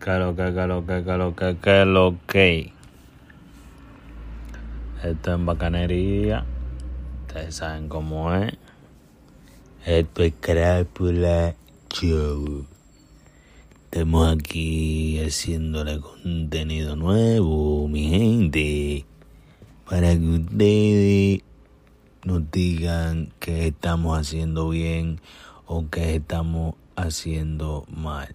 Que lo que, que lo que, que lo que, que lo que. Esto es bacanería. Ustedes saben cómo es. Esto es Crápula Show. Estamos aquí haciéndole contenido nuevo, mi gente. Para que ustedes nos digan que estamos haciendo bien o que estamos haciendo mal.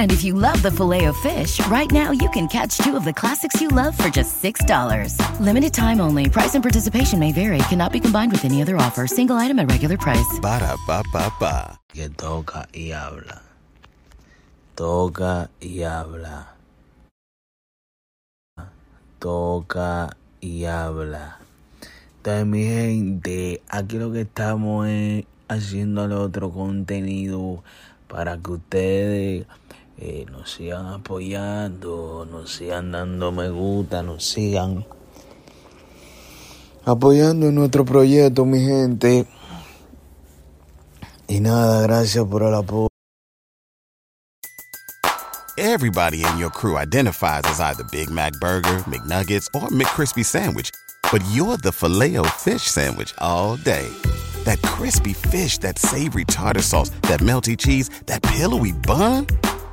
And if you love the Filet-O-Fish, right now you can catch two of the classics you love for just $6. Limited time only. Price and participation may vary. Cannot be combined with any other offer. Single item at regular price. Ba da ba ba ba. que toca y habla. Toca y habla. Toca y habla. Entonces, mi gente, aquí lo que estamos es haciéndole otro contenido para que ustedes eh, nos sigan apoyando, nos sigan dando me gusta, nos sigan apoyando en nuestro proyecto, mi gente. Y nada, gracias por el apoyo. Everybody in your crew identifies as either Big Mac Burger, McNuggets, or McCrispy Sandwich. But you're the filet fish Sandwich all day. That crispy fish, that savory tartar sauce, that melty cheese, that pillowy bun.